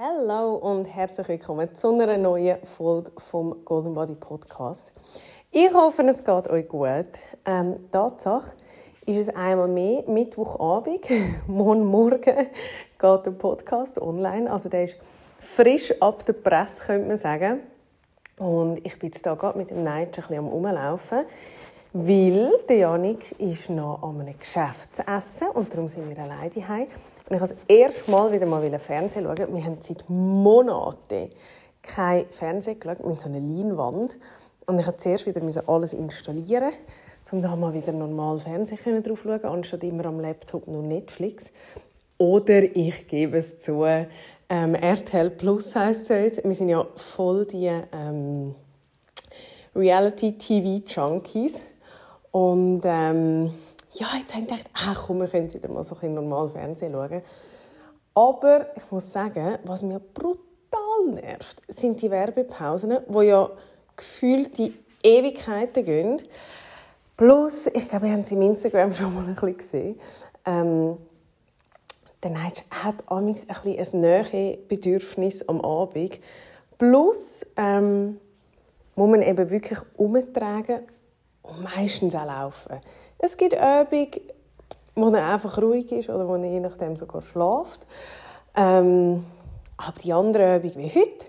Hallo und herzlich willkommen zu einer neuen Folge vom Golden Body Podcast. Ich hoffe, es geht euch gut. Ähm, Tatsache ist es einmal mehr Mittwochabend. Morgen Morgen geht der Podcast online. Also der ist frisch ab der Presse, könnte man sagen. Und ich bin jetzt hier gerade mit dem Neitsch ein bisschen am Rumlaufen, weil der Janik ist noch an einem Geschäft zu essen und darum sind wir alleine daheim. Und ich habe das erste Mal wieder mal Fernsehen schauen. Wir haben seit Monaten kein Fernsehen geschaut. mit so einer Leinwand. Und ich musste zuerst wieder alles installieren, um da mal wieder normal Fernsehen drauf schauen, anstatt immer am Laptop nur Netflix. Oder ich gebe es zu, ähm, RTL Plus heisst es jetzt. Wir sind ja voll die ähm, Reality-TV-Junkies. Und ähm, ja, jetzt habe ich gedacht, ach komm, wir können wieder mal so ein normal Fernsehen schauen. Aber ich muss sagen, was mir brutal nervt, sind die Werbepausen, die ja gefühlt die Ewigkeiten gehen. Plus, ich glaube, wir haben es im Instagram schon mal ein bisschen gesehen, ähm, Neitsch hat amigs ein, bisschen ein Nähebedürfnis am Abend. Plus ähm, muss man eben wirklich umtragen und meistens auch laufen. Es gibt Übungen, wo er einfach ruhig ist oder wo er je nachdem sogar schläft. Ähm, aber die andere Übung wie heute,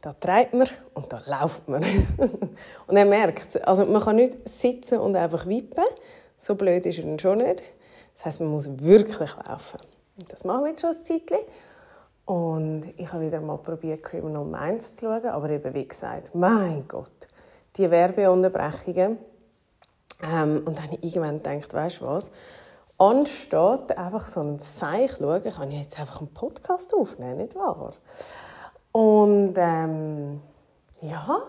da treibt man und da läuft man. und er merkt also man kann nicht sitzen und einfach wippen. So blöd ist er dann schon nicht. Das heißt, man muss wirklich laufen. Und das machen wir jetzt schon ein Zeitchen. Und ich habe wieder mal probiert, Criminal Minds zu schauen, aber eben wie gesagt, mein Gott, die Werbeunterbrechungen, ähm, und dann habe ich irgendwann gedacht, weißt du was? Anstatt einfach so ein Seich zu schauen, kann ich jetzt einfach einen Podcast aufnehmen, nicht wahr? Und ähm, ja,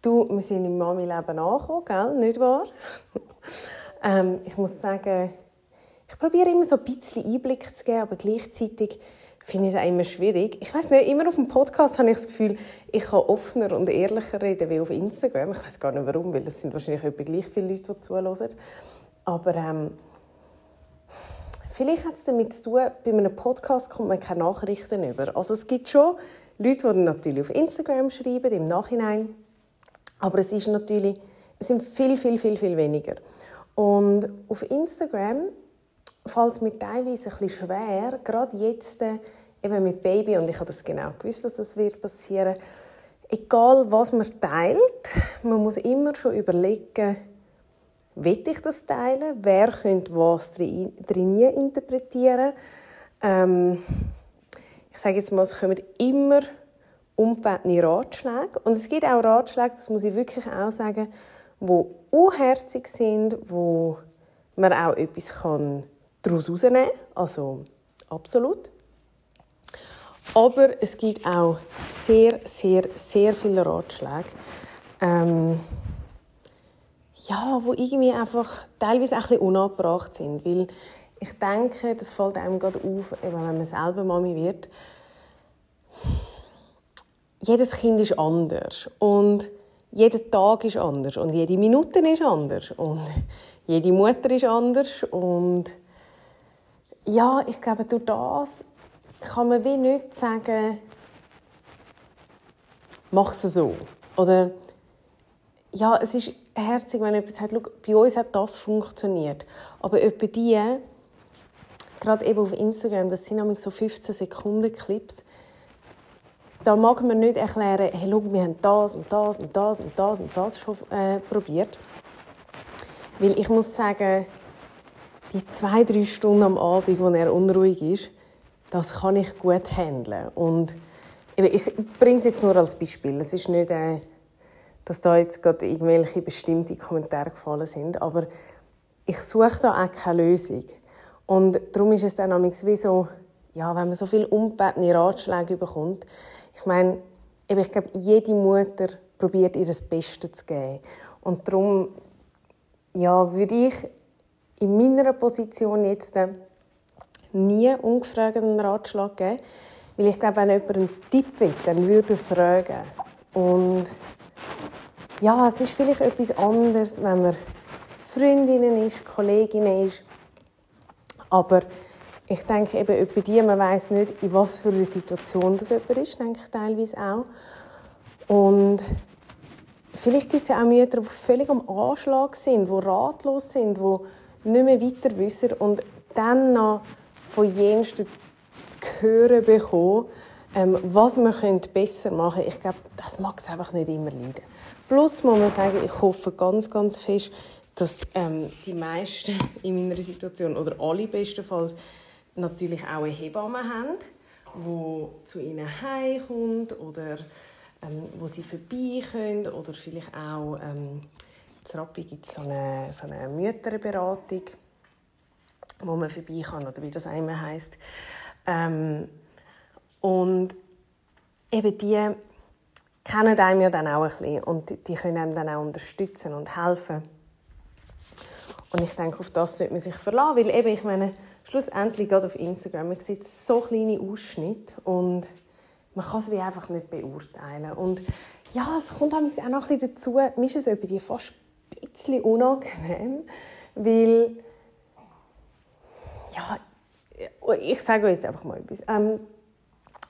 du, wir sind im Mami-Leben angekommen, gell? nicht wahr? ähm, ich muss sagen, ich probiere immer so ein bisschen Einblick zu geben, aber gleichzeitig finde ich es auch immer schwierig. Ich weiß nicht, immer auf dem Podcast habe ich das Gefühl, ich kann offener und ehrlicher reden wie auf Instagram. Ich weiß gar nicht warum, weil das sind wahrscheinlich etwa gleich viele Leute, die zuhören. Aber ähm, vielleicht hat es damit zu tun, bei einem Podcast kommt man keine Nachrichten über. Also es gibt schon Leute, die natürlich auf Instagram schreiben, im Nachhinein. Aber es ist natürlich, es sind viel, viel, viel, viel weniger. Und auf Instagram fällt es mir teilweise ein bisschen schwer, gerade jetzt äh, eben mit Baby, und ich habe das genau gewusst, dass das wird passieren. Egal, was man teilt, man muss immer schon überlegen, will ich das teilen? Wer könnte was drin interpretieren? Ähm, ich sage jetzt mal, es kommen immer ungebetene Ratschläge. Und es gibt auch Ratschläge, das muss ich wirklich auch sagen, die unherzig sind, wo man auch etwas kann daraus herausnehmen Also absolut. Aber es gibt auch sehr, sehr, sehr viele Ratschläge, ähm, ja, wo irgendwie einfach teilweise auch ein bisschen unangebracht sind, weil ich denke, das fällt einem gerade auf, wenn man selber Mami wird. Jedes Kind ist anders und jeder Tag ist anders und jede Minute ist anders und jede Mutter ist anders und ja, ich glaube, durch das kann man wie nicht sagen, mach es so. Oder ja, es ist herzig, wenn jemand sagt, bei uns hat das funktioniert. Aber etwa die, gerade eben auf Instagram, das sind nämlich so 15 Sekunden Clips, da mag man nicht erklären, hey, schau, wir haben das und das und das und das und das schon äh, probiert. Weil ich muss sagen, die zwei, drei Stunden am Abend, wo er unruhig ist, das kann ich gut handeln. Und ich bringe es jetzt nur als Beispiel. Es ist nicht, äh, dass da jetzt gerade irgendwelche bestimmte Kommentare gefallen sind, aber ich suche da auch keine Lösung. Und darum ist es dann wie so, ja, wenn man so viele ungebetene Ratschläge bekommt. Ich meine, ich glaube, jede Mutter probiert ihr das Beste zu geben. Und darum ja, würde ich in meiner Position jetzt äh, nie ungefragt einen Ratschlag geben. Weil ich glaube, wenn jemand einen Tipp will, dann würde er fragen. Und ja, es ist vielleicht etwas anderes, wenn man Freundinnen ist, Kolleginnen ist. Aber ich denke eben, bei die, man weiß nicht, in was für einer Situation das jemand ist, denke ich teilweise auch. Und vielleicht gibt es ja auch Mütter, die völlig am Anschlag sind, die ratlos sind, die nicht mehr weiter wissen und dann noch von jensten zu hören bekommen, ähm, was man besser machen könnte. Ich glaube, das mag es einfach nicht immer leiden. Plus muss man sagen, ich hoffe ganz, ganz fest, dass ähm, die meisten in meiner Situation oder alle bestenfalls natürlich auch eine Hebamme haben, die zu ihnen heimkommt oder ähm, wo sie vorbei können oder vielleicht auch ähm, in Rappi gibt es so eine, so eine Mütterberatung, wo man vorbei kann oder wie das einmal heißt. Ähm, und eben die kennen einem ja dann auch ein bisschen und die, können einem dann auch unterstützen und helfen. Und ich denke, auf das sollte man sich verlassen, weil eben, ich meine, schlussendlich gerade auf Instagram, man sieht so kleine Ausschnitte und man kann es wie einfach nicht beurteilen. Und ja, es kommt auch noch ein bisschen dazu, mir ist es über die fast bisschen unangenehm, weil ja, ich sage jetzt einfach mal etwas. Ähm,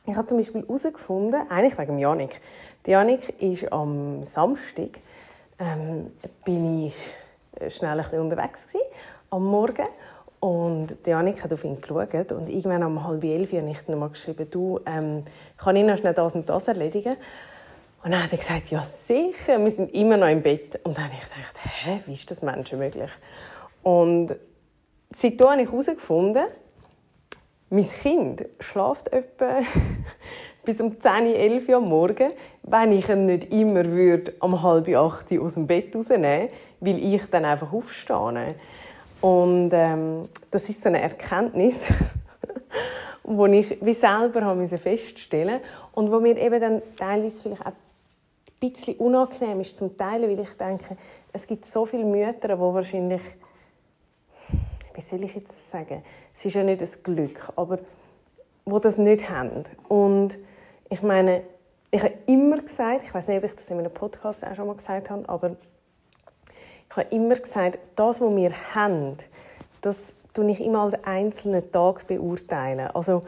ich habe zum Beispiel herausgefunden, eigentlich wegen Janik. Janik ist am Samstag ähm, bin ich schnell ein bisschen unterwegs gewesen, am Morgen und Janik hat auf ihn geschaut und irgendwann um halb elf habe ich dann mal geschrieben, du, ähm, kann ich noch schnell das und das erledigen? Und dann hat er gesagt, ja sicher, wir sind immer noch im Bett. Und dann habe ich gedacht, hä, wie ist das menschenmöglich? Und seitdem habe ich herausgefunden, mein Kind schläft etwa bis um 10, 11 Uhr am Morgen, wenn ich ihn nicht immer würde, um halb acht aus dem Bett rausnehmen weil ich dann einfach aufstehe. Und ähm, das ist so eine Erkenntnis, wo ich wie selber habe feststellen und wo mir eben dann teilweise vielleicht auch bisschen unangenehm ist zum Teilen, weil ich denke, es gibt so viele Mütter, die wahrscheinlich, wie soll ich jetzt sagen, es ist ja nicht das Glück, aber wo das nicht haben. Und ich meine, ich habe immer gesagt, ich weiß nicht, ob ich das in einem Podcast auch schon mal gesagt habe, aber ich habe immer gesagt, das, was wir haben, das tue ich immer als einzelnen Tag beurteilen. Also,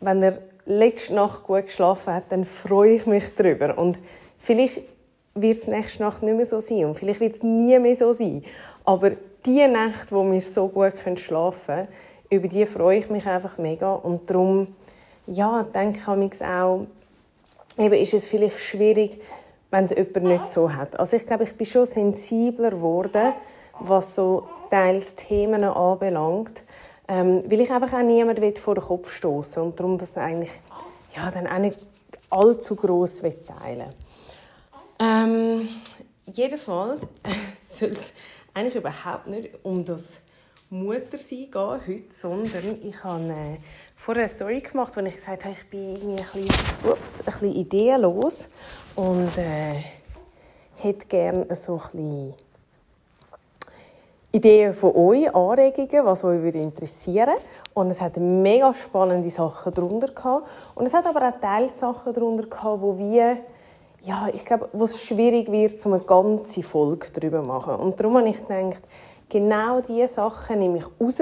wenn er letzte Nacht gut geschlafen hat, dann freue ich mich darüber. Und vielleicht wird es nächste Nacht nicht mehr so sein und vielleicht wird es nie mehr so sein. Aber die Nacht, wo wir so gut schlafen können, über die freue ich mich einfach mega. Und darum, ja, denke ich auch, eben ist es vielleicht schwierig, wenn es jemand nicht so hat. Also ich glaube, ich bin schon sensibler geworden, was so teils Themen anbelangt, ähm, weil ich einfach auch niemanden vor den Kopf stoßen und darum das eigentlich ja, dann auch nicht allzu gross teilen ähm, Jedenfalls soll es eigentlich überhaupt nicht um das Muttersein gehen heute, sondern ich habe äh, vorher eine Story gemacht, wo ich gesagt habe, ich bin irgendwie ein bisschen, ups, ein bisschen ideenlos und äh, hätte gerne so ein bisschen Ideen von euch, Anregungen, was euch würde interessieren Und es hat mega spannende Sachen darunter gehabt. Und es hat aber auch Teilsachen darunter gehabt, wo wir, ja, ich glaube, wo es schwierig wird, um eine ganze Folge darüber zu machen. Und darum habe ich gedacht, genau diese Sachen nehme ich raus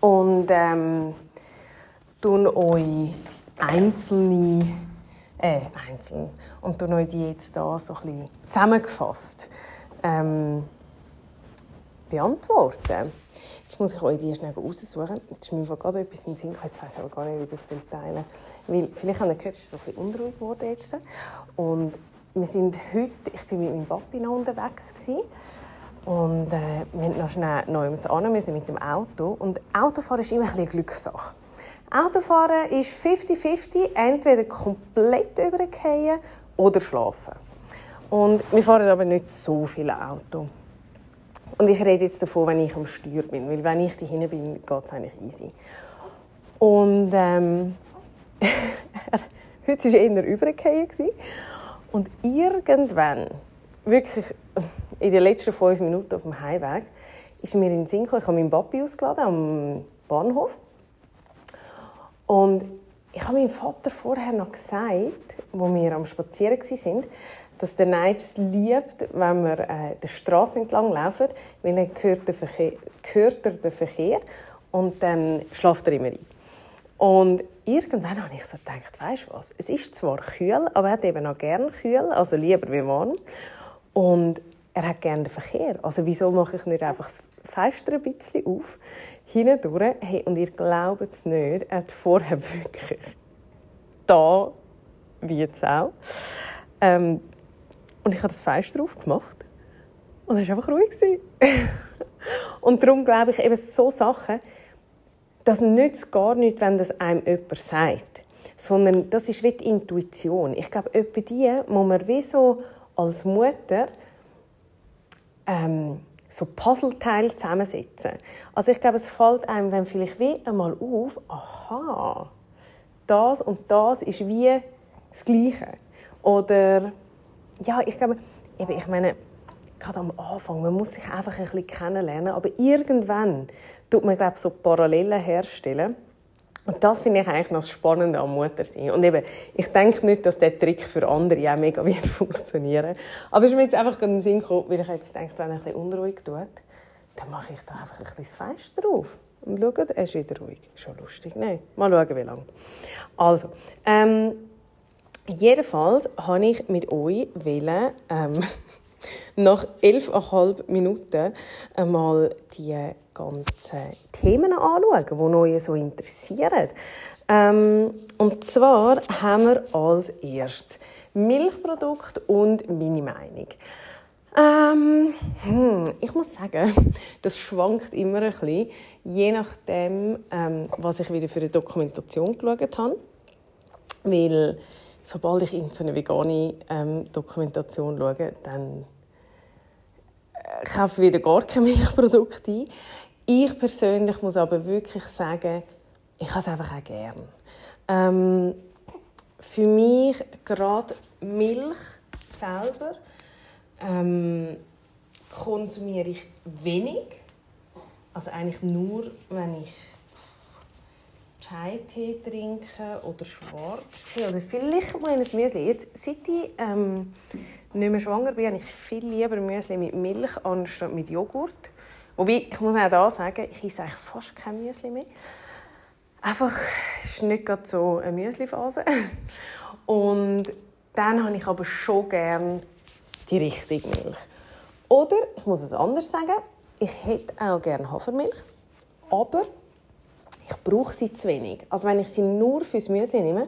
und ähm, tun euch einzelne äh, einzeln und tun euch die jetzt da so ein bisschen zusammengefasst ähm, beantworten. Jetzt muss ich euch die schnell raussuchen. Jetzt ist mir gerade etwas in den Sinn Jetzt weiß ich aber gar nicht, wie das soll teilen. Weil, vielleicht habt ihr gehört, es ist so ein bisschen unruhig geworden jetzt. Und wir sind heute, ich bin mit meinem Papi noch unterwegs gewesen. Und äh, wir sind noch schnell neu an, wir sind mit dem Auto. Und Autofahren ist immer ein eine Glückssache. Autofahren ist 50-50, entweder komplett übergehen oder schlafen. Und wir fahren aber nicht so viele Auto. Und ich rede jetzt davon, wenn ich am Steuer bin, weil wenn ich dahinten bin, geht es eigentlich easy. Und ähm, heute war eher übergefallen. Und irgendwann, wirklich in den letzten fünf Minuten auf dem Heimweg, ist mir in den Sinn gekommen, ich habe meinen Papi ausgeladen am Bahnhof. Und ich habe meinem Vater vorher noch gesagt, wo wir am Spazieren waren, dass der Neitsch es liebt, wenn wir äh, die Straße entlang laufen, weil dann hört, der Verkehr, hört er den Verkehr und dann schläft er immer ein. Und irgendwann habe ich so gedacht, weißt du was, es ist zwar kühl, aber er hat eben auch gerne kühl, also lieber wie warm. Und er hat gerne den Verkehr. Also wieso mache ich nicht einfach das Fenster ein bisschen auf, hindurch, hey, und ihr glaubt es nicht, er hat vorher wirklich da, wie jetzt auch, ähm, und ich habe das Fenster aufgemacht und es war einfach ruhig. und darum glaube ich eben so Sachen, das nützt gar nicht, wenn das einem jemand sagt. Sondern das ist wie die Intuition. Ich glaube, etwa die muss man wie so als Mutter ähm, so Puzzleteile zusammensetzen. Also ich glaube, es fällt einem dann vielleicht wie einmal auf, aha, das und das ist wie das Gleiche. Oder, ja, ich glaube, eben, ich meine, gerade am Anfang, man muss sich einfach ein bisschen kennenlernen, aber irgendwann tut man, glaube so Parallelen herstellen. Und das finde ich eigentlich noch das Spannende am Muttersein. Und eben, ich denke nicht, dass der Trick für andere auch mega wird funktionieren. Aber es ist mir jetzt einfach in den Sinn gekommen, weil ich jetzt denke, wenn er ein bisschen unruhig tut, dann mache ich da einfach ein bisschen das Fenster auf. Und schaut, er ist wieder ruhig. Schon lustig. Nein, mal schauen, wie lange. Also, ähm, jedenfalls habe ich mit euch wollen, ähm, nach elfeinhalb Minuten einmal die ganzen Themen anschauen, die euch so interessieren. Ähm, und zwar haben wir als erstes Milchprodukt und meine Meinung. Ähm, hm, ich muss sagen, das schwankt immer ein bisschen, je nachdem, ähm, was ich wieder für eine Dokumentation geschaut habe. Weil sobald ich in so eine vegane ähm, Dokumentation schaue, dann kaufe wieder gar keine Milchprodukte ein. Ich persönlich muss aber wirklich sagen, ich habe es einfach auch gern. Ähm, für mich gerade Milch selber ähm, konsumiere ich wenig. Also eigentlich nur, wenn ich Chai-Tee trinke oder Schwarztee oder vielleicht mal ein Müsli. Jetzt, seit ich ähm, nicht mehr schwanger bin, habe ich viel lieber Müsli mit Milch anstatt mit Joghurt. Wobei, ich muss auch da sagen, ich esse eigentlich fast kein Müsli mehr. Einfach, es ist nicht gerade so eine Müsli-Phase. Und dann habe ich aber schon gerne die richtige Milch. Oder, ich muss es anders sagen, ich hätte auch gerne Hafermilch, aber ich brauche sie zu wenig. Also wenn ich sie nur fürs Müsli nehme,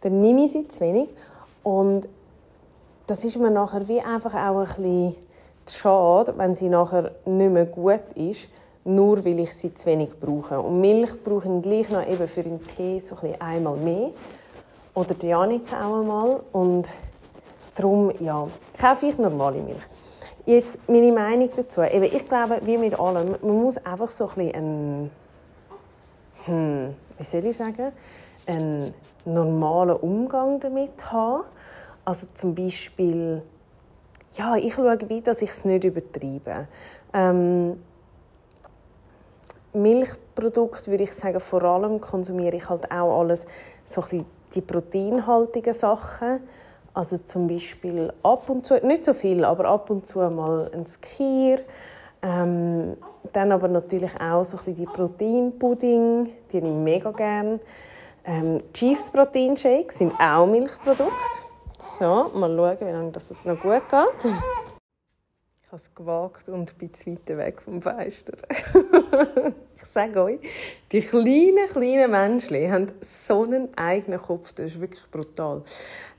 dann nehme ich sie zu wenig und das ist mir nachher wie einfach auch ein bisschen schade, wenn sie nachher nicht mehr gut ist, nur weil ich sie zu wenig brauche. Und Milch brauche ich gleich noch eben für den Tee so ein einmal mehr. Oder die Janika auch einmal. Und darum, ja, kaufe ich normale Milch. Jetzt meine Meinung dazu. Eben, ich glaube, wie mit allem, man muss einfach so ein bisschen hm, wie soll ich sagen, einen normalen Umgang damit haben. Also zum Beispiel, ja, ich schaue wie, dass ich es nicht übertreibe. Ähm, Milchprodukte würde ich sagen, vor allem konsumiere ich halt auch alles so die proteinhaltigen Sachen. Also zum Beispiel ab und zu, nicht so viel, aber ab und zu mal ein Skier. Ähm, dann aber natürlich auch so die Proteinpudding, die nehme ich mega gerne. Ähm, Chiefs Proteinshakes sind auch Milchprodukte. So, mal schauen, wie lange das noch gut geht. Ich habe es gewagt und bin zu weit weg vom Fenster. ich sage euch, die kleinen, kleinen Menschen haben so einen eigenen Kopf. Das ist wirklich brutal.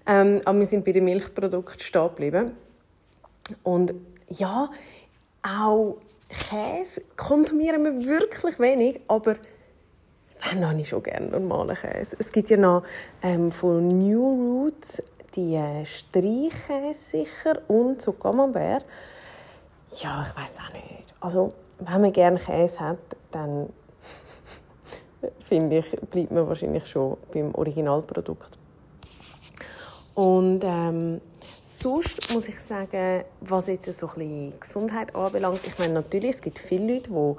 Ähm, aber wir sind bei den Milchprodukten stehen geblieben. Und ja, auch Käse konsumieren wir wirklich wenig, aber dann habe ich schon gerne normalen Käse. Es gibt ja noch ähm, von New Roots die Streichkäse sicher und so Camembert. ja, ich weiß auch nicht. Also, wenn man gerne Käse hat, dann finde ich, bleibt man wahrscheinlich schon beim Originalprodukt. Und ähm, sonst muss ich sagen, was jetzt so ein Gesundheit anbelangt, ich meine natürlich, es gibt viele Leute, die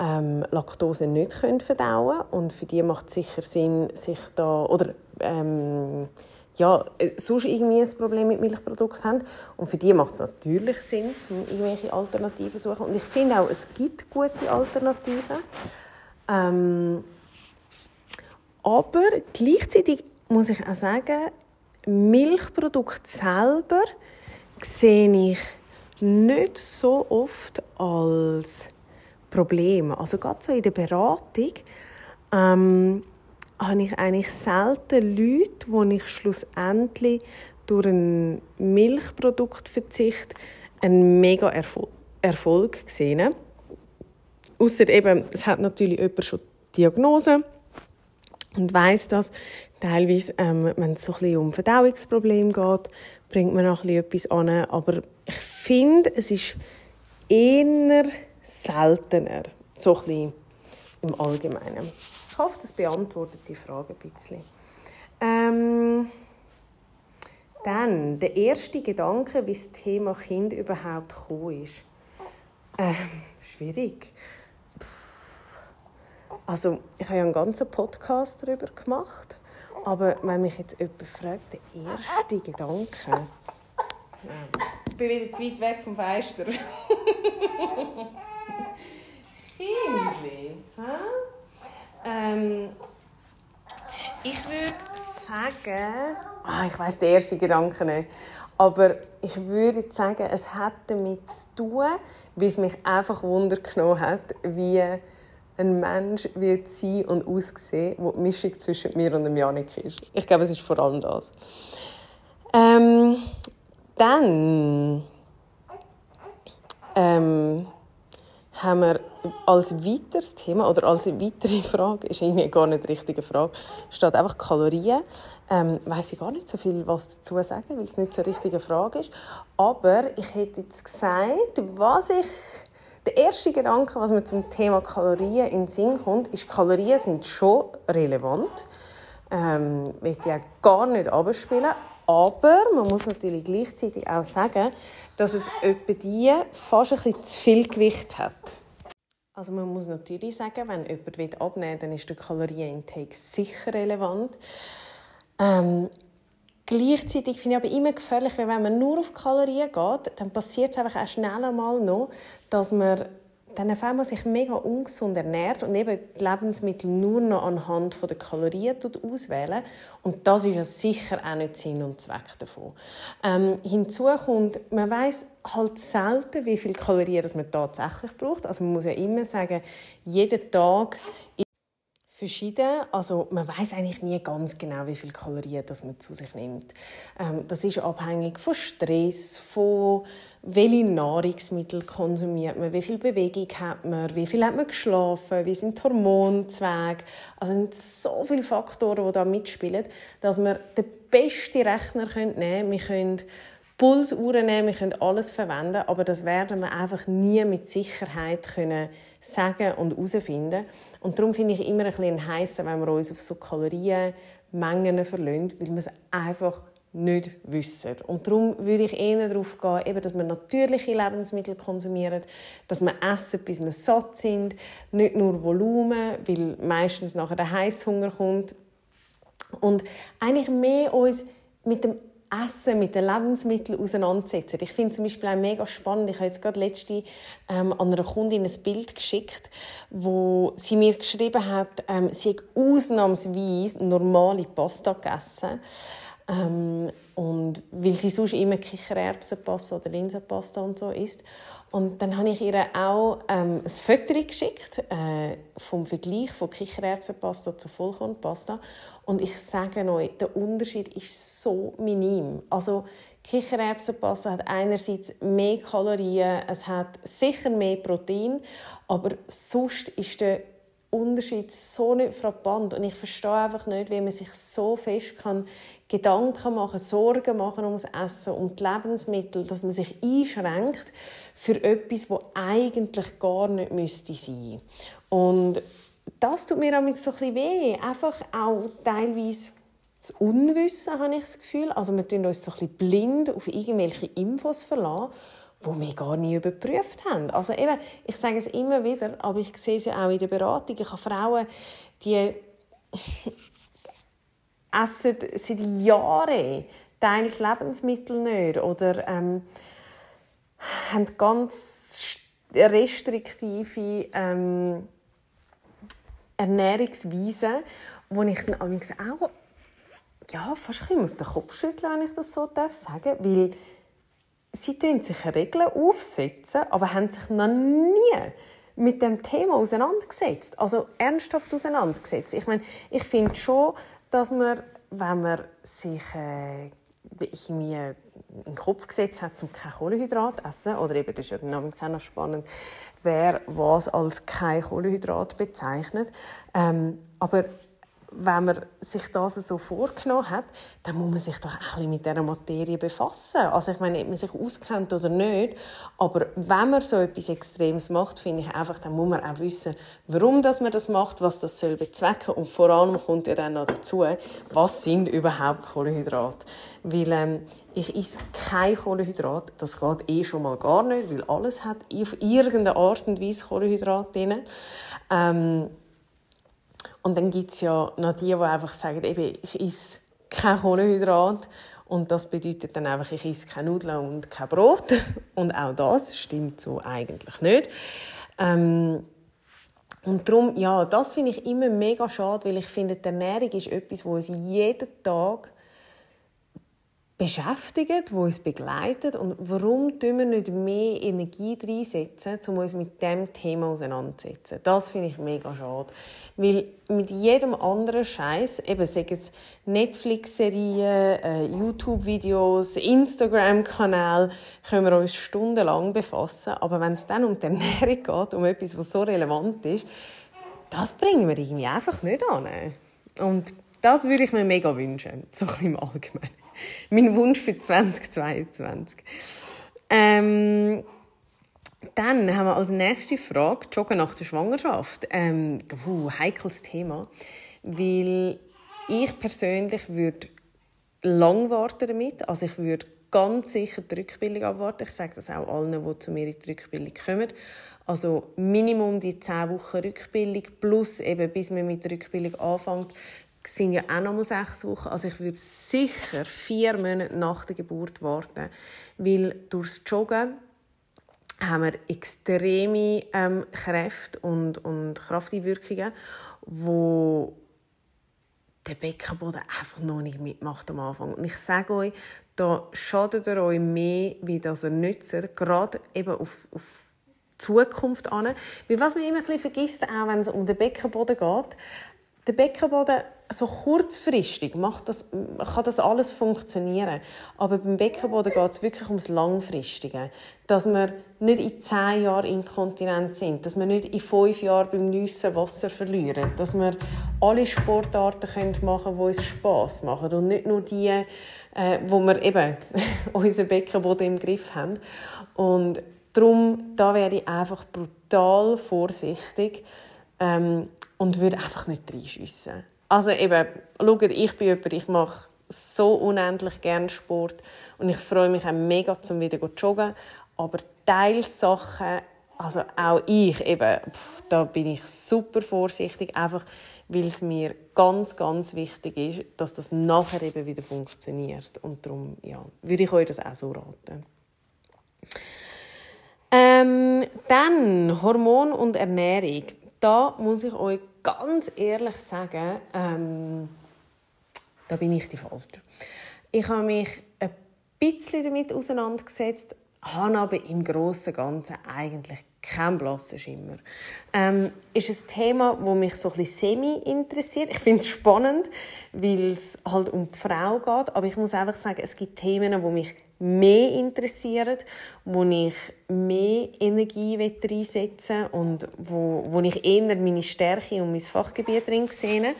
ähm, Laktose nicht können verdauen und für die macht es sicher Sinn, sich da oder ähm, ja, äh, sonst irgendwie ein Problem mit Milchprodukten haben. Und für die macht es natürlich Sinn, irgendwelche Alternativen zu suchen. Und ich finde auch, es gibt gute Alternativen. Ähm, aber gleichzeitig muss ich auch sagen, Milchprodukt selber sehe ich nicht so oft als Problem. Also gerade so in der Beratung ähm, habe ich eigentlich selten Leute, wo ich schlussendlich durch einen Milchproduktverzicht einen mega Erfol Erfolg gesehen. Außer eben, es hat natürlich jemand schon Diagnose und weiß das. Teilweise, ähm, wenn es so ein bisschen um Verdauungsprobleme geht, bringt man auch ein bisschen etwas an. Aber ich finde, es ist eher seltener, so ein bisschen im Allgemeinen. Ich hoffe, das beantwortet die Frage ein bisschen. Ähm, dann, der erste Gedanke, wie das Thema Kind überhaupt gekommen ist. Ähm, schwierig. Also, ich habe ja einen ganzen Podcast darüber gemacht. Aber wenn mich jetzt jemand fragt, der erste Gedanke. Ja. Ich bin wieder zu weit weg vom Fenster. Kindli. Ähm, ich würde sagen, oh, ich weiß den ersten Gedanken nicht, aber ich würde sagen, es hat damit zu tun, wie es mich einfach Wunder hat, wie ein Mensch wird sein und aussehen, wo die Mischung zwischen mir und Janik ist. Ich glaube, es ist vor allem das. Ähm, dann ähm, haben wir als weiteres Thema oder als weitere Frage, ist irgendwie gar nicht die richtige Frage, steht einfach Kalorien. Ähm, weiß ich gar nicht so viel was dazu sagen, weil es nicht so eine richtige Frage ist. Aber ich hätte jetzt gesagt, was ich der erste Gedanke, was mir zum Thema Kalorien in den Sinn kommt, ist, Kalorien sind schon relevant. Ähm, ich ja gar nicht abspielen, aber man muss natürlich gleichzeitig auch sagen, dass es etwa die fast ein bisschen zu viel Gewicht hat. Also man muss natürlich sagen, wenn jemand abnehmen will, dann ist der Kalorienintake sicher relevant. Ähm, gleichzeitig finde ich aber immer gefährlich, weil wenn man nur auf Kalorien geht, dann passiert es einfach auch schnell einmal noch, dass man dann auf einmal sich mega ungesund ernährt und eben Lebensmittel nur noch anhand der Kalorien auswählen. Und das ist ja sicher auch nicht Sinn und Zweck davon. Ähm, hinzu kommt, man weiß halt selten, wie viel Kalorien man tatsächlich braucht. Also man muss ja immer sagen, jeden Tag verschieden. Also man weiß eigentlich nie ganz genau, wie viel Kalorien das man zu sich nimmt. Ähm, das ist abhängig von Stress, von welche Nahrungsmittel konsumiert man, wie viel Bewegung hat man, wie viel hat man geschlafen, wie sind Hormonzwege. Also es sind so viele Faktoren, die da mitspielen, dass wir den besten Rechner nehmen können. Wir können Pulsuhren nehmen, wir können alles verwenden, aber das werden wir einfach nie mit Sicherheit können sagen und herausfinden. Und darum finde ich immer ein bisschen heißer, wenn wir uns auf so Kalorienmengen verlassen, weil wir es einfach nicht wissen. Und darum würde ich eher darauf gehen, dass wir natürliche Lebensmittel konsumieren, dass wir essen, bis wir satt sind, nicht nur Volumen, weil meistens nachher der Heißhunger kommt. Und eigentlich mehr uns mit dem Essen, mit den Lebensmitteln auseinandersetzen. Ich finde zum Beispiel auch mega spannend, ich habe jetzt gerade letzte ähm, an einer Kundin ein Bild geschickt, wo sie mir geschrieben hat, ähm, sie hat ausnahmsweise normale Pasta gegessen ähm, und weil sie sonst immer Kichererbsenpasta oder Linsenpasta und so isst. Und dann habe ich ihr auch ähm, ein Foto geschickt äh, vom Vergleich von Kichererbsenpasta zu Vollkornpasta. Und ich sage euch, der Unterschied ist so minim. Also Kichererbsenpasta hat einerseits mehr Kalorien, es hat sicher mehr Protein, aber sonst ist der Unterschied so nicht frappant und ich verstehe einfach nicht, wie man sich so fest kann Gedanken machen, Sorgen machen ums Essen und die Lebensmittel, dass man sich einschränkt für etwas, wo eigentlich gar nicht müsste sein. Und das tut mir so ein bisschen weh, einfach auch teilweise das Unwissen, habe ich das Gefühl. Also wir tun uns so ein bisschen blind auf irgendwelche Infos verlassen wo wir gar nie überprüft haben. Also eben, ich sage es immer wieder, aber ich sehe es ja auch in der Beratung. Ich habe Frauen, die essen seit Jahren teils Lebensmittel nicht oder ähm, haben ganz restriktive ähm, Ernährungsweisen, wo ich dann auch ja, fast ein bisschen dem Kopf schütteln, wenn ich das so darf sagen, weil sie sich Regeln aufsetzen, aber haben sich noch nie mit dem Thema auseinandergesetzt. Also ernsthaft auseinandergesetzt. Ich meine, ich finde schon, dass man, wenn man sich äh, irgendwie in den Kopf gesetzt hat, um kein Kohlenhydrat zu essen, oder eben, das ist ja auch noch spannend, wer was als kein Kohlenhydrat bezeichnet. Ähm, aber wenn man sich das so vorgenommen hat, dann muss man sich doch ein bisschen mit dieser Materie befassen. Also ich meine, ob man sich auskennt oder nicht, aber wenn man so etwas Extremes macht, finde ich einfach, dann muss man auch wissen, warum dass man das macht, was das soll bezwecken und vor allem kommt ja dann noch dazu, was sind überhaupt Kohlenhydrate? Weil ähm, ich esse kein Kohlenhydrat, das geht eh schon mal gar nicht, weil alles hat auf irgendeine Art und Weise Kohlenhydrat drin. Ähm, und dann gibt es ja noch die, die einfach sagen, eben, ich esse kein Kohlenhydrat. Und das bedeutet dann einfach, ich esse keine Nudeln und kein Brot. Und auch das stimmt so eigentlich nicht. Ähm, und darum, ja, das finde ich immer mega schade, weil ich finde, die Ernährung ist etwas, wo uns jeden Tag beschäftigt, wo uns begleitet und warum tun wir nicht mehr Energie reinsetzen, um uns mit dem Thema auseinanderzusetzen. Das finde ich mega schade, weil mit jedem anderen Scheiß, eben sei es Netflix-Serien, äh, YouTube-Videos, Instagram-Kanal, können wir uns stundenlang befassen, aber wenn es dann um die Ernährung geht, um etwas, was so relevant ist, das bringen wir irgendwie einfach nicht an. Und das würde ich mir mega wünschen, so im Allgemeinen mein Wunsch für 2022. Ähm, dann haben wir als nächste Frage Joggen nach der Schwangerschaft. Ähm, uh, heikles Thema, weil ich persönlich würde lang warten damit. Also ich würde ganz sicher die Rückbildung abwarten. Ich sage das auch allen, die zu mir in die Rückbildung kommen. Also Minimum die 10 Wochen Rückbildung plus eben bis man mit der Rückbildung anfängt, sind ja auch noch mal sechs Wochen. Also ich würde sicher vier Monate nach der Geburt warten, weil durchs Joggen haben wir extreme ähm, Kräfte und, und Krafteinwirkungen, wo der Beckenboden einfach noch nicht mitmacht am Anfang. Und ich sage euch, da schadet er euch mehr, wie das er nützt, gerade eben auf, auf Zukunft an. Weil was man immer ein bisschen vergisst, auch wenn es um den Beckenboden geht, der Beckenboden so kurzfristig macht das, kann das alles funktionieren. Aber beim Beckenboden geht es wirklich ums Langfristige. Dass wir nicht in zehn Jahren inkontinent sind, dass wir nicht in fünf Jahren beim Nüssen Wasser verlieren, dass wir alle Sportarten machen können, die uns Spass machen und nicht nur die, äh, wo wir eben unseren Beckenboden im Griff haben. Und darum, da wäre ich einfach brutal vorsichtig ähm, und würde einfach nicht reinschiessen. Also eben, schaut, ich bin jemand, ich mache so unendlich gerne Sport und ich freue mich auch mega, zum wieder zu joggen. Aber Teilsachen, also auch ich eben, pff, da bin ich super vorsichtig, einfach weil es mir ganz, ganz wichtig ist, dass das nachher eben wieder funktioniert. Und darum, ja, würde ich euch das auch so raten. Ähm, dann Hormon und Ernährung. Da muss ich euch ganz ehrlich sagen, ähm, da bin ich die Falsche. Ich habe mich ein bisschen damit auseinandergesetzt, habe aber im Großen und Ganzen eigentlich keinen blassen Schimmer. Ähm, ist ein Thema, das mich so ein semi interessiert. Ich finde es spannend, weil es halt um die Frau geht. Aber ich muss einfach sagen, es gibt Themen, die mich mehr interessieren, wo ich mehr Energie reinsetzen und wo, wo ich eher meine Stärke und mein Fachgebiet drin sehe.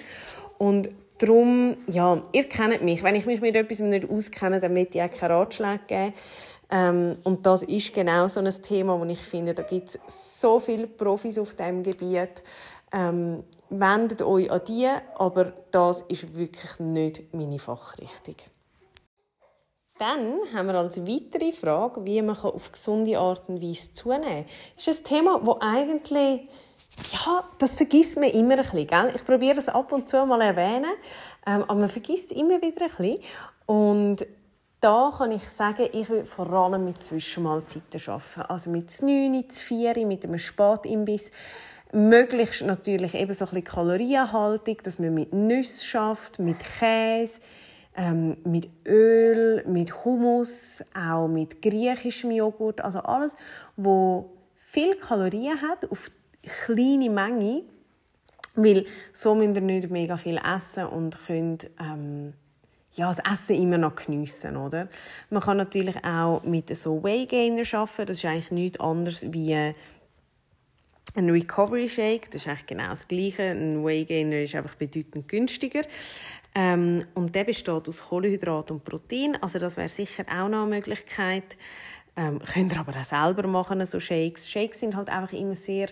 Und darum, ja, ihr kennt mich. Wenn ich mich mit etwas nicht auskenne, dann möchte ich auch keine Ratschläge geben. Ähm, und das ist genau so ein Thema, wo ich finde, da gibt es so viele Profis auf diesem Gebiet. Ähm, wendet euch an die, aber das ist wirklich nicht meine Fachrichtung. Dann haben wir als weitere Frage, wie man auf gesunde Art und Weise zunehmen kann. Das ist ein Thema, das eigentlich, ja, das vergisst man immer ein bisschen. Gell? Ich probiere es ab und zu mal erwähnen, ähm, aber man vergisst es immer wieder ein bisschen. Und da kann ich sagen, ich will vor allem mit Zwischenmahlzeiten arbeiten. Also mit 9, 4, mit einem Spatimbiss. Möglichst natürlich eben so ein bisschen Kalorienhaltung, dass man mit Nüssen schafft, mit Käse, ähm, mit Öl, mit Hummus, auch mit griechischem Joghurt. Also alles, wo viel Kalorien hat, auf kleine Menge. Weil so müsst ihr nicht mega viel essen und könnt ähm, ja, das Essen immer noch geniessen, oder? Man kann natürlich auch mit so Waygainer arbeiten. Das ist eigentlich nichts anderes wie ein Recovery Shake. Das ist eigentlich genau das Gleiche. Ein Waygainer ist einfach bedeutend günstiger. Ähm, und der besteht aus Kohlenhydrat und Protein. Also das wäre sicher auch noch eine Möglichkeit. Ähm, könnt ihr aber auch selber machen, so Shakes. Shakes sind halt einfach immer sehr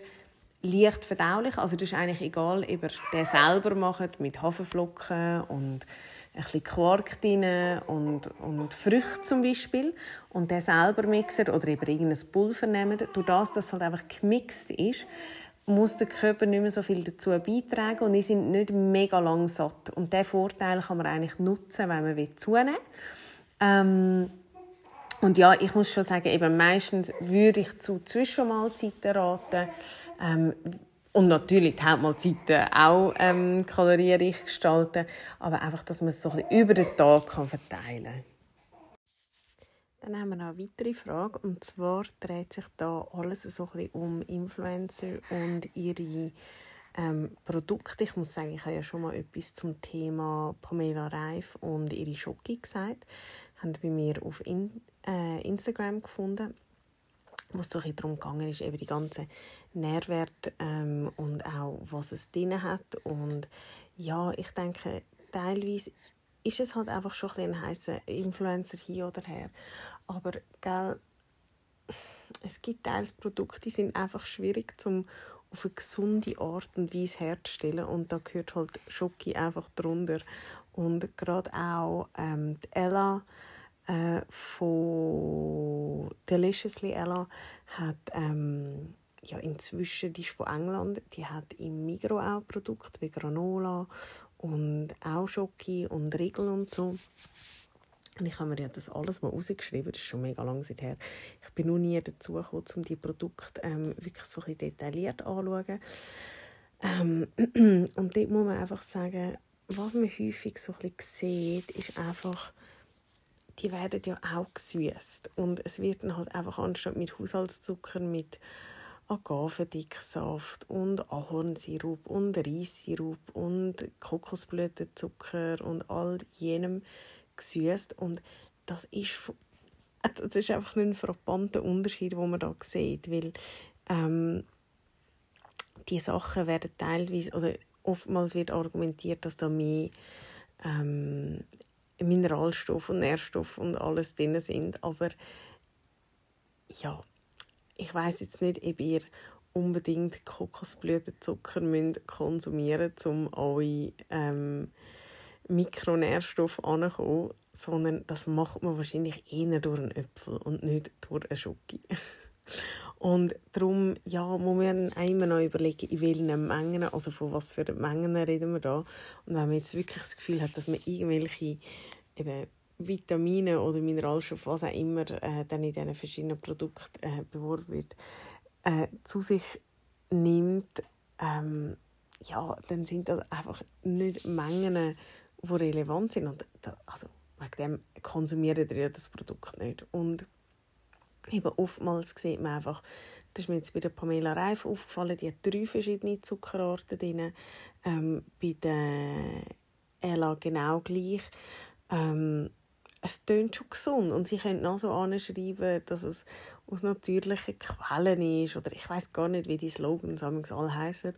leicht verdaulich. Also das ist eigentlich egal, ob ihr den selber macht mit Haferflocken und ein bisschen Quark drin und, und Früchte zum Beispiel und den selber mixen oder eben irgendein Pulver nehmen. Durch das, dass es halt einfach gemixt ist, muss der Körper nicht mehr so viel dazu beitragen und die sind nicht mega lang satt. Und diesen Vorteil kann man eigentlich nutzen, wenn man zunehmen will. Ähm, und ja, ich muss schon sagen, eben meistens würde ich zu Zwischenmahlzeiten raten. Ähm, und natürlich die Hauptmahlzeiten auch ähm, kalorienreich gestalten, aber einfach, dass man es so ein bisschen über den Tag kann verteilen kann. Dann haben wir noch eine weitere Frage und zwar dreht sich da alles so ein bisschen um Influencer und ihre ähm, Produkte. Ich muss sagen, ich habe ja schon mal etwas zum Thema Pamela Reif und ihre Schoki gesagt. Haben bei mir auf in, äh, Instagram gefunden wo es so darum gegangen ist, eben die ganzen Nährwerte ähm, und auch, was es drin hat. Und ja, ich denke, teilweise ist es halt einfach schon ein, ein heißer Influencer hier oder her. Aber gell, es gibt teils Produkte, die sind einfach schwierig zum auf eine gesunde Art und Weise herzustellen und da gehört halt Schoki einfach drunter und gerade auch ähm, die Ella äh, von Deliciously Ella hat ähm, ja, inzwischen, die ist von England, die hat im Migros auch Produkte wie Granola und auch Schoki und Riegel und so. Und ich habe mir ja das alles mal rausgeschrieben, das ist schon mega lange her. Ich bin noch nie dazu gekommen, um die Produkte ähm, wirklich so ein detailliert anzuschauen. Ähm, und dort muss man einfach sagen, was man häufig so ein bisschen sieht, ist einfach, die werden ja auch gesüßt. Und es wird dann halt einfach anstatt mit Haushaltszucker mit Agavendicksaft und Ahornsirup und Reissirup und Kokosblütenzucker und all jenem gesüßt. Und das ist, das ist einfach ein frappanter Unterschied, den man da sieht, weil ähm, die Sachen werden teilweise, oder oftmals wird argumentiert, dass da mehr ähm, Mineralstoff und Nährstoff und alles drin sind. Aber ja, ich weiß jetzt nicht, ob ihr unbedingt Kokosblütenzucker müsst konsumieren müsst, um eure ähm, Mikronährstoffe anzukommen, sondern das macht man wahrscheinlich eher durch einen Äpfel und nicht durch eine Schoki. Und darum ja, muss man immer noch überlegen, in welchen Mengen, also von was für Mengen reden wir da. Und wenn man jetzt wirklich das Gefühl hat, dass man irgendwelche eben Vitamine oder Mineralstoffe, was auch immer äh, dann in diesen verschiedenen Produkten äh, beworben wird, äh, zu sich nimmt, ähm, ja, dann sind das einfach nicht Mengen, die relevant sind. Und da, also, wegen dem konsumiert ihr das Produkt nicht. Und eben oftmals sieht man einfach, das ist mir jetzt bei der Pamela Reif aufgefallen, die hat drei verschiedene Zuckerarten drin. Ähm, bei der Ella genau gleich. Ähm, es tönt schon gesund und sie können noch so anschreiben, dass es aus natürlichen Quellen ist oder ich weiß gar nicht, wie die Slogans alle heißen.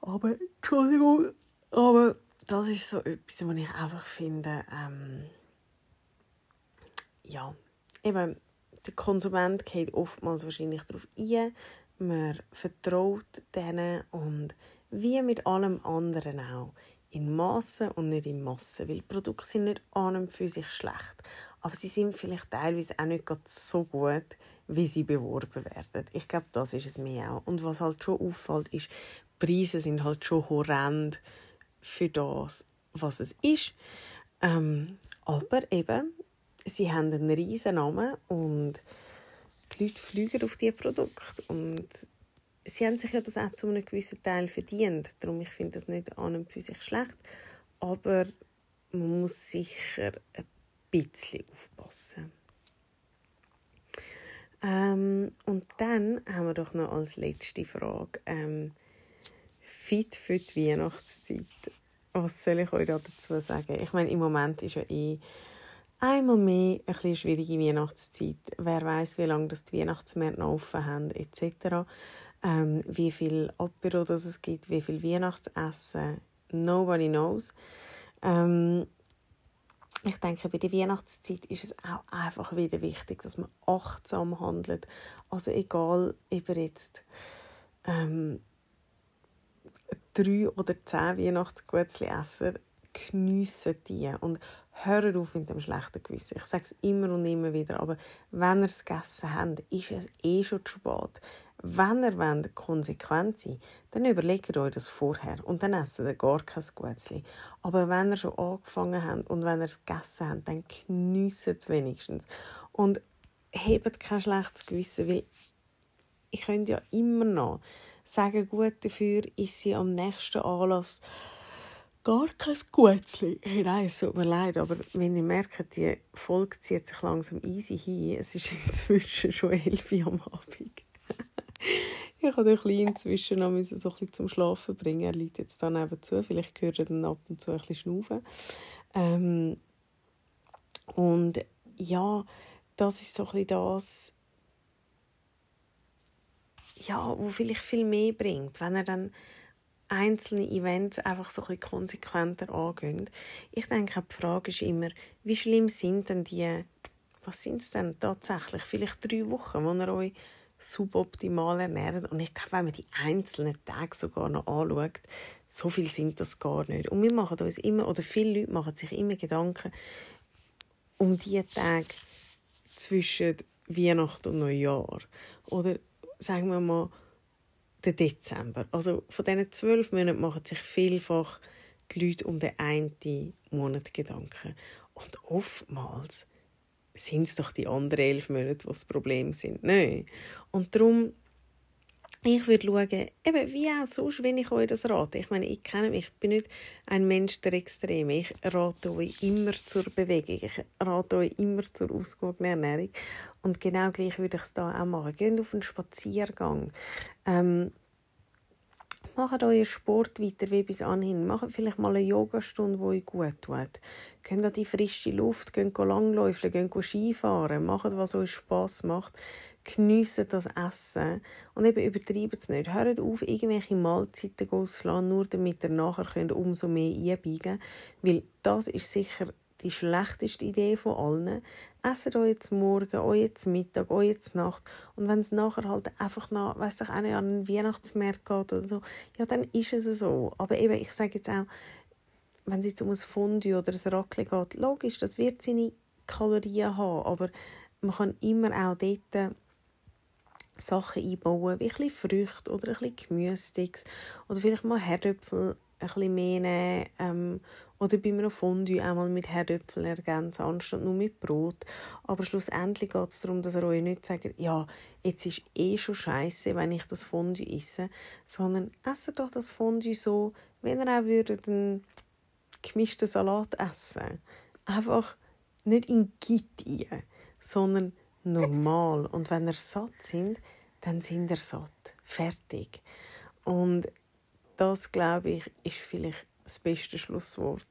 Aber Entschuldigung, aber das ist so etwas, was ich einfach finde, ähm, ja, eben der Konsument geht oftmals wahrscheinlich darauf ein, man vertraut denen und wie mit allem anderen auch in Massen und nicht in Massen, weil Produkte sind nicht an und für sich schlecht, aber sie sind vielleicht teilweise auch nicht so gut, wie sie beworben werden. Ich glaube, das ist es mir auch. Und was halt schon auffällt, ist, Preise sind halt schon horrend für das, was es ist. Ähm, aber eben, sie haben einen riesen Namen und die Leute fliegen auf diese Produkte und sie haben sich ja das auch zu einem gewissen Teil verdient. Darum ich finde das nicht an und für sich schlecht, aber man muss sicher ein bisschen aufpassen. Ähm, und dann haben wir doch noch als letzte Frage ähm, fit für die Weihnachtszeit. Was soll ich euch dazu sagen? Ich meine, im Moment ist ja eh einmal mehr eine bisschen schwierige Weihnachtszeit. Wer weiß, wie lange das die Weihnachtsmärkte noch offen haben, etc. Ähm, wie viel Apero das es gibt, wie viel Weihnachtsessen. Nobody knows. Ähm, ich denke, bei der Weihnachtszeit ist es auch einfach wieder wichtig, dass man achtsam handelt. Also egal, ob ihr jetzt ähm, drei oder zehn Weihnachtsgutzli essen, geniessen die und hört auf mit dem schlechten Gewissen. Ich sage es immer und immer wieder, aber wenn ihr es gegessen habt, ist es eh schon zu spät. Wenn ihr wollt, konsequent sein dann überlegt euch das vorher und dann essen ihr gar kein Gutzli. Aber wenn ihr schon angefangen habt und wenn ihr es gegessen habt, dann geniessen es wenigstens. Und hebt kein schlechtes Gewissen, weil ich könnte ja immer noch sagen, gut dafür ist sie am nächsten Anlass gar kein Gutzli. Hey, nein, es tut mir leid, aber wenn ihr merkt, die Folge zieht sich langsam easy hin, es ist inzwischen schon elf Uhr am Abend ich habe den Kleinen inzwischen noch so ein bisschen zum Schlafen bringen. Er liegt jetzt dann eben zu. Vielleicht hört er dann ab und zu ein bisschen schnaufen. Ähm, und ja, das ist so ein bisschen das, ja, wo vielleicht viel mehr bringt, wenn er dann einzelne Events einfach so ein bisschen konsequenter angeht. Ich denke, die Frage ist immer, wie schlimm sind denn die, was sind es denn tatsächlich, vielleicht drei Wochen, wo er euch suboptimal ernähren. Und ich glaube, wenn man die einzelnen Tage sogar noch anschaut, so viel sind das gar nicht. Und wir machen uns immer, oder viele Leute machen sich immer Gedanken um die Tage zwischen Weihnachten und Neujahr. Oder sagen wir mal, den Dezember. Also von diesen zwölf Monaten machen sich vielfach die Leute um den einen Monat Gedanken. Und oftmals sind es doch die anderen elf Monate, die das Problem sind. Nein. Und darum, ich würde schauen, eben wie auch sonst, wenn ich euch das rate. Ich meine, ich kenne mich, ich bin nicht ein Mensch der Extreme. Ich rate euch immer zur Bewegung. Ich rate euch immer zur ausgewogenen Ernährung. Und genau gleich würde ich es da auch machen. Geht auf einen Spaziergang. Ähm, Macht euren Sport weiter wie bis anhin. Macht vielleicht mal eine Yogastunde, die euch gut tut. Geht an die frische Luft, geht langläufeln, geht Skifahren. Macht, was euch Spass macht. Geniessen das Essen. Und eben übertreibt es nicht. Hört auf, irgendwelche Mahlzeiten auszulassen, nur damit ihr nachher könnt umso mehr einbiegen könnt. Weil das ist sicher die schlechteste Idee von allen. Esst euch jetzt Morgen, euch jetzt Mittag, euch jetzt Nacht. Und wenn es nachher halt einfach noch, weiss ich nicht, an einen Weihnachtsmarkt geht oder so, ja, dann ist es so. Aber eben, ich sage jetzt auch, wenn es jetzt um ein Fondue oder ein Raclette geht, logisch, das wird seine Kalorien haben, aber man kann immer auch dort Sachen einbauen, wie ein bisschen Früchte oder ein bisschen Gemüse oder vielleicht mal Herdöpfel ein bisschen mehr nehmen ähm, oder bei einem Fondue einmal mit Herdöpfeln ergänzen, anstatt nur mit Brot. Aber schlussendlich geht es darum, dass ihr euch nicht sagt, ja, jetzt ist eh schon scheiße, wenn ich das Fondue esse, sondern esst doch das Fondue so, wenn ihr auch würdet einen gemischten Salat essen. Einfach nicht in Gitt sondern normal. Und wenn ihr satt sind, dann sind ihr satt. Fertig. Und das, glaube ich, ist vielleicht das beste Schlusswort.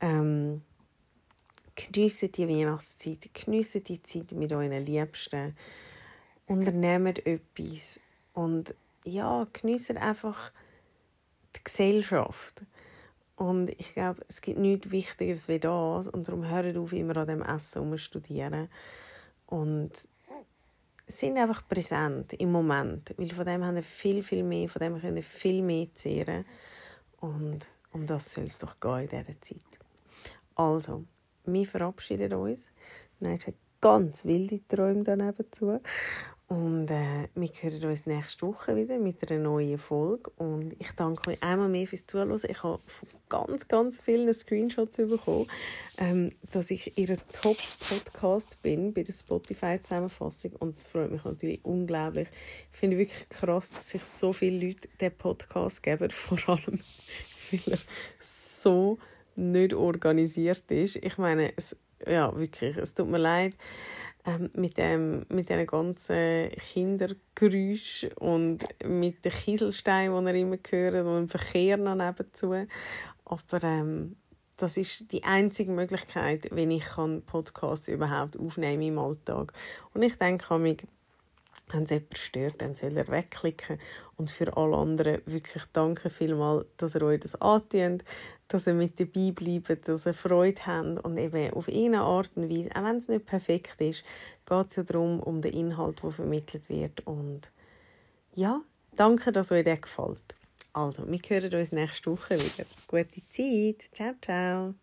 Ähm, geniessen die Weihnachtszeit, geniessen die Zeit mit euren Liebsten, unternehmt etwas und ja, geniessen einfach die Gesellschaft. Und ich glaube, es gibt nichts Wichtigeres wie das. Und darum hört auf, immer an dem Essen studieren. Und sind einfach präsent im Moment. Weil von dem haben wir viel, viel mehr, von dem können wir viel mehr zehren. Und um das soll es doch gehen in dieser Zeit. Also, wir verabschieden uns. Nein, es hat ganz wilde Träume daneben zu. Und äh, wir hören uns nächste Woche wieder mit einer neuen Folge. Und ich danke euch einmal mehr fürs Zuhören. Ich habe von ganz, ganz vielen Screenshots bekommen, ähm, dass ich ihr Top-Podcast bin bei der Spotify-Zusammenfassung. Und es freut mich natürlich unglaublich. Ich finde wirklich krass, dass sich so viele Leute den Podcast geben. Vor allem, weil er so nicht organisiert ist. Ich meine, es, ja, wirklich, es tut mir leid ähm, mit dem mit den ganzen Kindergeräusch und mit den Kieselsteinen, die er immer hört und dem Verkehr noch nebenzu. Aber ähm, das ist die einzige Möglichkeit, wenn ich Podcasts überhaupt aufnehmen im Alltag. Und ich denke, wenn es jemand stört, dann soll er wegklicken. Und für alle anderen wirklich danke vielmals, dass ihr euch das antönt, dass ihr mit dabei bleibt, dass ihr Freude habt und eben auf eine Art und Weise, auch wenn es nicht perfekt ist, geht es ja darum, um den Inhalt, der vermittelt wird und ja, danke, dass euch das gefällt. Also, wir hören uns nächste Woche wieder. Gute Zeit. Ciao, ciao.